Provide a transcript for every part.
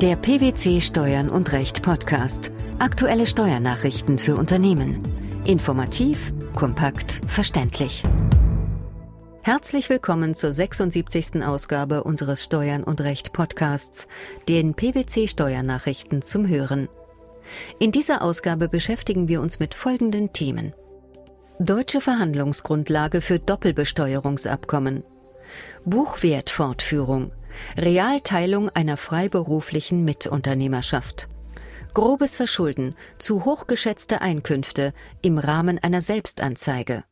Der PwC Steuern und Recht Podcast. Aktuelle Steuernachrichten für Unternehmen. Informativ, kompakt, verständlich. Herzlich willkommen zur 76. Ausgabe unseres Steuern und Recht Podcasts, den PwC Steuernachrichten zum Hören. In dieser Ausgabe beschäftigen wir uns mit folgenden Themen. Deutsche Verhandlungsgrundlage für Doppelbesteuerungsabkommen. Buchwertfortführung. Realteilung einer freiberuflichen Mitunternehmerschaft. Grobes Verschulden zu hochgeschätzte Einkünfte im Rahmen einer Selbstanzeige.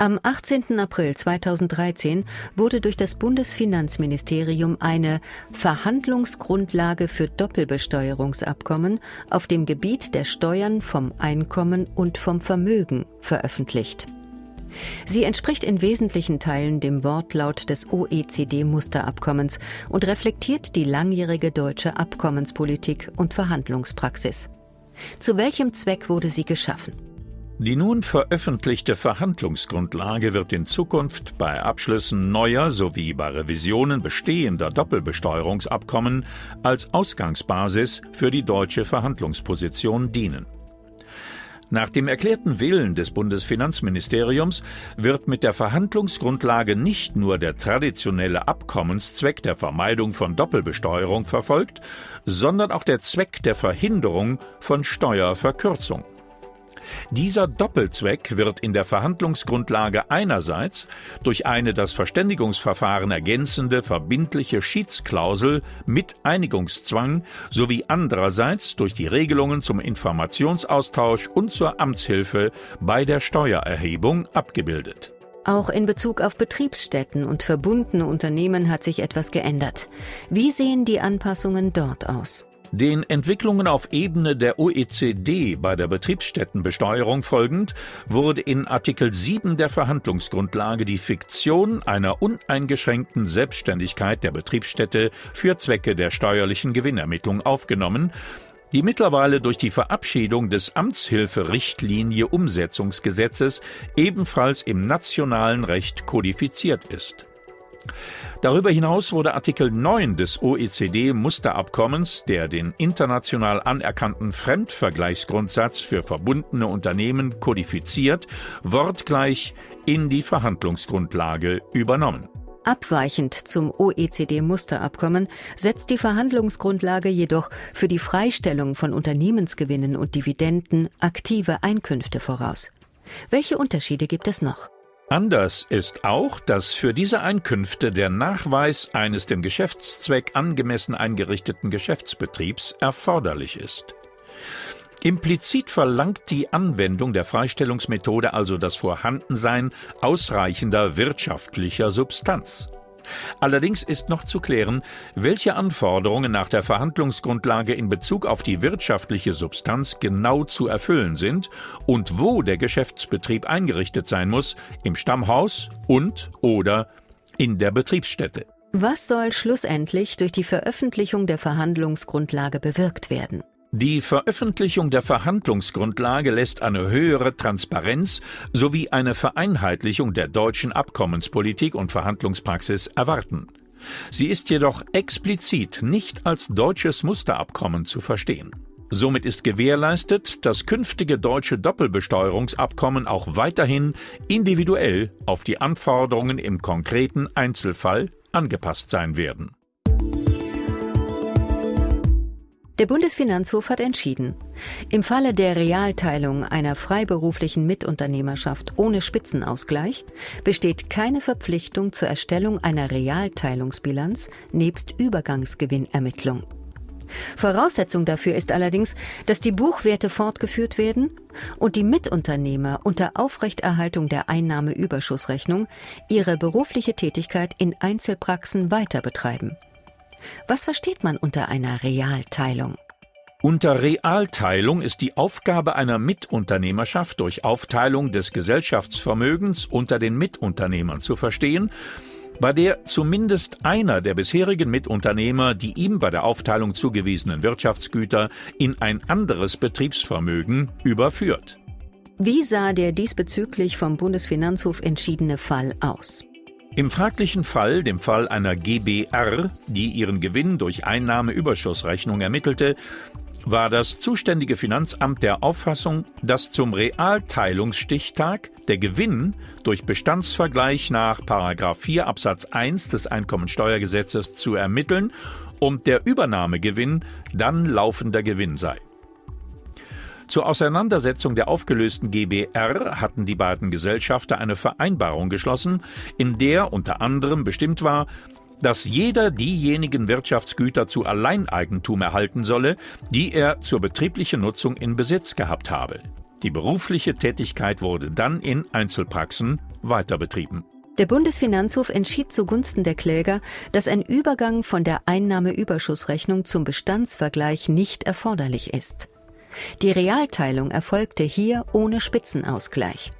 Am 18. April 2013 wurde durch das Bundesfinanzministerium eine Verhandlungsgrundlage für Doppelbesteuerungsabkommen auf dem Gebiet der Steuern vom Einkommen und vom Vermögen veröffentlicht. Sie entspricht in wesentlichen Teilen dem Wortlaut des OECD-Musterabkommens und reflektiert die langjährige deutsche Abkommenspolitik und Verhandlungspraxis. Zu welchem Zweck wurde sie geschaffen? Die nun veröffentlichte Verhandlungsgrundlage wird in Zukunft bei Abschlüssen neuer sowie bei Revisionen bestehender Doppelbesteuerungsabkommen als Ausgangsbasis für die deutsche Verhandlungsposition dienen. Nach dem erklärten Willen des Bundesfinanzministeriums wird mit der Verhandlungsgrundlage nicht nur der traditionelle Abkommenszweck der Vermeidung von Doppelbesteuerung verfolgt, sondern auch der Zweck der Verhinderung von Steuerverkürzung. Dieser Doppelzweck wird in der Verhandlungsgrundlage einerseits durch eine das Verständigungsverfahren ergänzende verbindliche Schiedsklausel mit Einigungszwang sowie andererseits durch die Regelungen zum Informationsaustausch und zur Amtshilfe bei der Steuererhebung abgebildet. Auch in Bezug auf Betriebsstätten und verbundene Unternehmen hat sich etwas geändert. Wie sehen die Anpassungen dort aus? Den Entwicklungen auf Ebene der OECD bei der Betriebsstättenbesteuerung folgend wurde in Artikel 7 der Verhandlungsgrundlage die Fiktion einer uneingeschränkten Selbstständigkeit der Betriebsstätte für Zwecke der steuerlichen Gewinnermittlung aufgenommen, die mittlerweile durch die Verabschiedung des Amtshilferichtlinie Umsetzungsgesetzes ebenfalls im nationalen Recht kodifiziert ist. Darüber hinaus wurde Artikel 9 des OECD-Musterabkommens, der den international anerkannten Fremdvergleichsgrundsatz für verbundene Unternehmen kodifiziert, wortgleich in die Verhandlungsgrundlage übernommen. Abweichend zum OECD-Musterabkommen setzt die Verhandlungsgrundlage jedoch für die Freistellung von Unternehmensgewinnen und Dividenden aktive Einkünfte voraus. Welche Unterschiede gibt es noch? Anders ist auch, dass für diese Einkünfte der Nachweis eines dem Geschäftszweck angemessen eingerichteten Geschäftsbetriebs erforderlich ist. Implizit verlangt die Anwendung der Freistellungsmethode also das Vorhandensein ausreichender wirtschaftlicher Substanz. Allerdings ist noch zu klären, welche Anforderungen nach der Verhandlungsgrundlage in Bezug auf die wirtschaftliche Substanz genau zu erfüllen sind und wo der Geschäftsbetrieb eingerichtet sein muss, im Stammhaus und oder in der Betriebsstätte. Was soll schlussendlich durch die Veröffentlichung der Verhandlungsgrundlage bewirkt werden? Die Veröffentlichung der Verhandlungsgrundlage lässt eine höhere Transparenz sowie eine Vereinheitlichung der deutschen Abkommenspolitik und Verhandlungspraxis erwarten. Sie ist jedoch explizit nicht als deutsches Musterabkommen zu verstehen. Somit ist gewährleistet, dass künftige deutsche Doppelbesteuerungsabkommen auch weiterhin individuell auf die Anforderungen im konkreten Einzelfall angepasst sein werden. Der Bundesfinanzhof hat entschieden, im Falle der Realteilung einer freiberuflichen Mitunternehmerschaft ohne Spitzenausgleich besteht keine Verpflichtung zur Erstellung einer Realteilungsbilanz nebst Übergangsgewinnermittlung. Voraussetzung dafür ist allerdings, dass die Buchwerte fortgeführt werden und die Mitunternehmer unter Aufrechterhaltung der Einnahmeüberschussrechnung ihre berufliche Tätigkeit in Einzelpraxen weiter betreiben. Was versteht man unter einer Realteilung? Unter Realteilung ist die Aufgabe einer Mitunternehmerschaft durch Aufteilung des Gesellschaftsvermögens unter den Mitunternehmern zu verstehen, bei der zumindest einer der bisherigen Mitunternehmer die ihm bei der Aufteilung zugewiesenen Wirtschaftsgüter in ein anderes Betriebsvermögen überführt. Wie sah der diesbezüglich vom Bundesfinanzhof entschiedene Fall aus? Im fraglichen Fall, dem Fall einer GBR, die ihren Gewinn durch Einnahmeüberschussrechnung ermittelte, war das zuständige Finanzamt der Auffassung, dass zum Realteilungsstichtag der Gewinn durch Bestandsvergleich nach 4 Absatz 1 des Einkommensteuergesetzes zu ermitteln und der Übernahmegewinn dann laufender Gewinn sei. Zur Auseinandersetzung der aufgelösten GBR hatten die beiden Gesellschafter eine Vereinbarung geschlossen, in der unter anderem bestimmt war, dass jeder diejenigen Wirtschaftsgüter zu Alleineigentum erhalten solle, die er zur betrieblichen Nutzung in Besitz gehabt habe. Die berufliche Tätigkeit wurde dann in Einzelpraxen weiter betrieben. Der Bundesfinanzhof entschied zugunsten der Kläger, dass ein Übergang von der Einnahmeüberschussrechnung zum Bestandsvergleich nicht erforderlich ist. Die Realteilung erfolgte hier ohne Spitzenausgleich.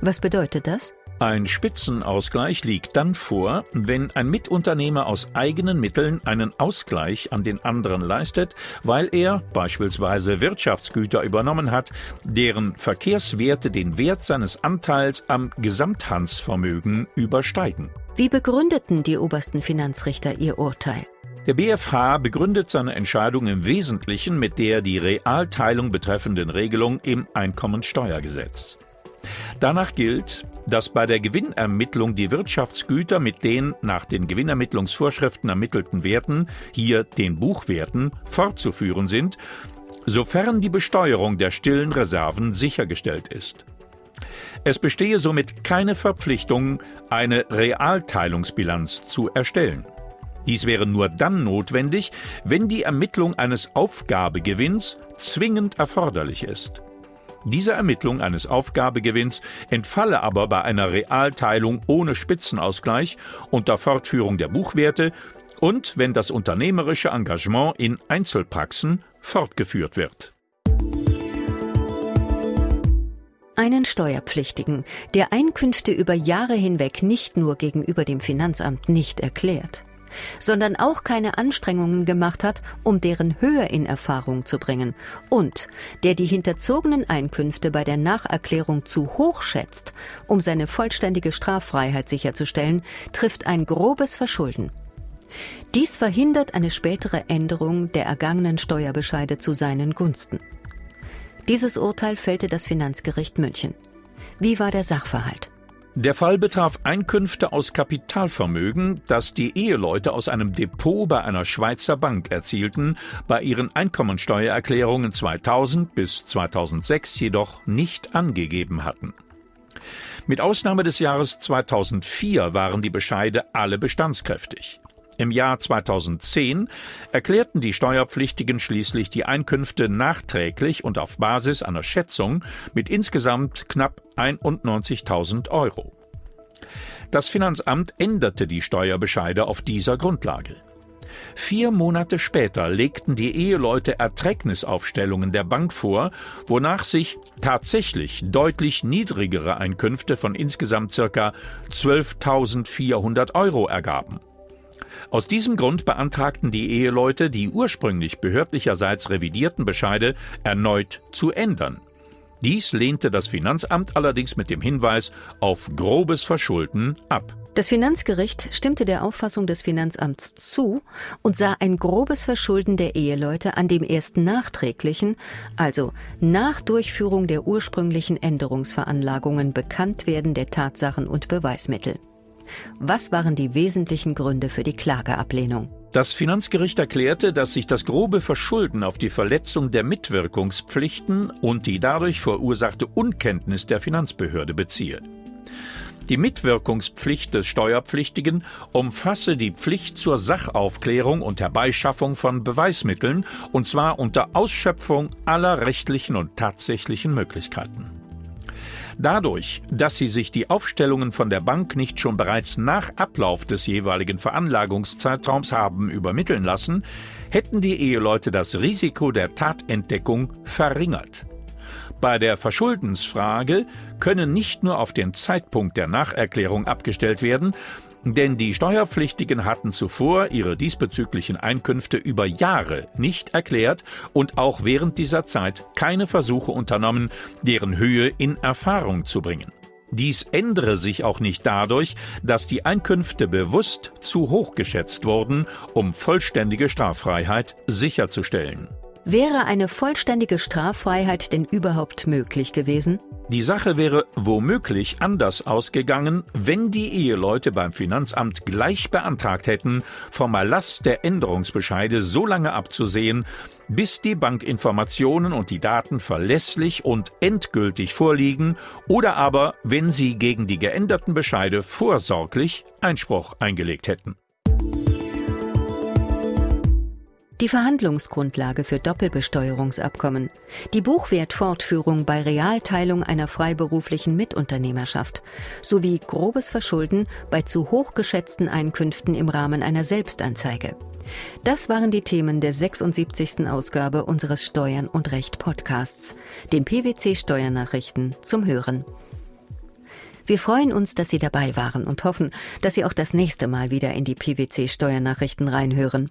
Was bedeutet das? Ein Spitzenausgleich liegt dann vor, wenn ein Mitunternehmer aus eigenen Mitteln einen Ausgleich an den anderen leistet, weil er beispielsweise Wirtschaftsgüter übernommen hat, deren Verkehrswerte den Wert seines Anteils am Gesamthandsvermögen übersteigen. Wie begründeten die obersten Finanzrichter ihr Urteil? Der BfH begründet seine Entscheidung im Wesentlichen mit der die Realteilung betreffenden Regelung im Einkommensteuergesetz. Danach gilt, dass bei der Gewinnermittlung die Wirtschaftsgüter mit den nach den Gewinnermittlungsvorschriften ermittelten Werten, hier den Buchwerten, fortzuführen sind, sofern die Besteuerung der stillen Reserven sichergestellt ist. Es bestehe somit keine Verpflichtung, eine Realteilungsbilanz zu erstellen. Dies wäre nur dann notwendig, wenn die Ermittlung eines Aufgabegewinns zwingend erforderlich ist. Diese Ermittlung eines Aufgabegewinns entfalle aber bei einer Realteilung ohne Spitzenausgleich unter Fortführung der Buchwerte und wenn das unternehmerische Engagement in Einzelpraxen fortgeführt wird. Einen Steuerpflichtigen, der Einkünfte über Jahre hinweg nicht nur gegenüber dem Finanzamt nicht erklärt, sondern auch keine Anstrengungen gemacht hat, um deren Höhe in Erfahrung zu bringen und der die hinterzogenen Einkünfte bei der Nacherklärung zu hoch schätzt, um seine vollständige Straffreiheit sicherzustellen, trifft ein grobes Verschulden. Dies verhindert eine spätere Änderung der ergangenen Steuerbescheide zu seinen Gunsten. Dieses Urteil fällte das Finanzgericht München. Wie war der Sachverhalt? Der Fall betraf Einkünfte aus Kapitalvermögen, das die Eheleute aus einem Depot bei einer Schweizer Bank erzielten, bei ihren Einkommensteuererklärungen 2000 bis 2006 jedoch nicht angegeben hatten. Mit Ausnahme des Jahres 2004 waren die Bescheide alle bestandskräftig. Im Jahr 2010 erklärten die Steuerpflichtigen schließlich die Einkünfte nachträglich und auf Basis einer Schätzung mit insgesamt knapp 91.000 Euro. Das Finanzamt änderte die Steuerbescheide auf dieser Grundlage. Vier Monate später legten die Eheleute Erträgnisaufstellungen der Bank vor, wonach sich tatsächlich deutlich niedrigere Einkünfte von insgesamt ca. 12.400 Euro ergaben. Aus diesem Grund beantragten die Eheleute, die ursprünglich behördlicherseits revidierten Bescheide erneut zu ändern. Dies lehnte das Finanzamt allerdings mit dem Hinweis auf grobes Verschulden ab. Das Finanzgericht stimmte der Auffassung des Finanzamts zu und sah ein grobes Verschulden der Eheleute an dem erst nachträglichen, also nach Durchführung der ursprünglichen Änderungsveranlagungen Bekanntwerden der Tatsachen und Beweismittel. Was waren die wesentlichen Gründe für die Klageablehnung? Das Finanzgericht erklärte, dass sich das grobe Verschulden auf die Verletzung der Mitwirkungspflichten und die dadurch verursachte Unkenntnis der Finanzbehörde beziehe. Die Mitwirkungspflicht des Steuerpflichtigen umfasse die Pflicht zur Sachaufklärung und Herbeischaffung von Beweismitteln, und zwar unter Ausschöpfung aller rechtlichen und tatsächlichen Möglichkeiten. Dadurch, dass sie sich die Aufstellungen von der Bank nicht schon bereits nach Ablauf des jeweiligen Veranlagungszeitraums haben übermitteln lassen, hätten die Eheleute das Risiko der Tatentdeckung verringert. Bei der Verschuldensfrage können nicht nur auf den Zeitpunkt der Nacherklärung abgestellt werden, denn die Steuerpflichtigen hatten zuvor ihre diesbezüglichen Einkünfte über Jahre nicht erklärt und auch während dieser Zeit keine Versuche unternommen, deren Höhe in Erfahrung zu bringen. Dies ändere sich auch nicht dadurch, dass die Einkünfte bewusst zu hoch geschätzt wurden, um vollständige Straffreiheit sicherzustellen. Wäre eine vollständige Straffreiheit denn überhaupt möglich gewesen? Die Sache wäre womöglich anders ausgegangen, wenn die Eheleute beim Finanzamt gleich beantragt hätten, vom Erlass der Änderungsbescheide so lange abzusehen, bis die Bankinformationen und die Daten verlässlich und endgültig vorliegen oder aber wenn sie gegen die geänderten Bescheide vorsorglich Einspruch eingelegt hätten. Die Verhandlungsgrundlage für Doppelbesteuerungsabkommen, die Buchwertfortführung bei Realteilung einer freiberuflichen Mitunternehmerschaft sowie grobes Verschulden bei zu hoch geschätzten Einkünften im Rahmen einer Selbstanzeige. Das waren die Themen der 76. Ausgabe unseres Steuern und Recht Podcasts, den PwC Steuernachrichten zum Hören. Wir freuen uns, dass Sie dabei waren und hoffen, dass Sie auch das nächste Mal wieder in die PwC Steuernachrichten reinhören.